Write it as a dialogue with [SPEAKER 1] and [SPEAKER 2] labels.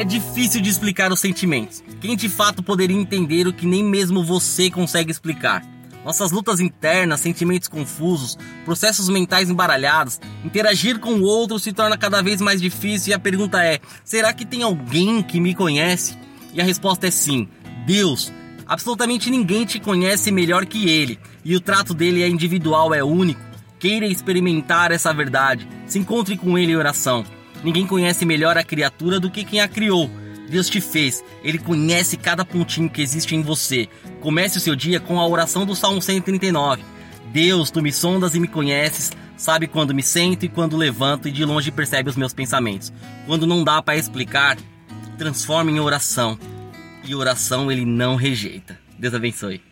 [SPEAKER 1] É difícil de explicar os sentimentos. Quem de fato poderia entender o que nem mesmo você consegue explicar? Nossas lutas internas, sentimentos confusos, processos mentais embaralhados, interagir com o outro se torna cada vez mais difícil e a pergunta é: será que tem alguém que me conhece? E a resposta é sim. Deus. Absolutamente ninguém te conhece melhor que ele, e o trato dele é individual, é único. Queira experimentar essa verdade. Se encontre com ele em oração. Ninguém conhece melhor a criatura do que quem a criou. Deus te fez, Ele conhece cada pontinho que existe em você. Comece o seu dia com a oração do Salmo 139. Deus, tu me sondas e me conheces, sabe quando me sento e quando levanto e de longe percebe os meus pensamentos. Quando não dá para explicar, transforma em oração. E oração ele não rejeita. Deus abençoe.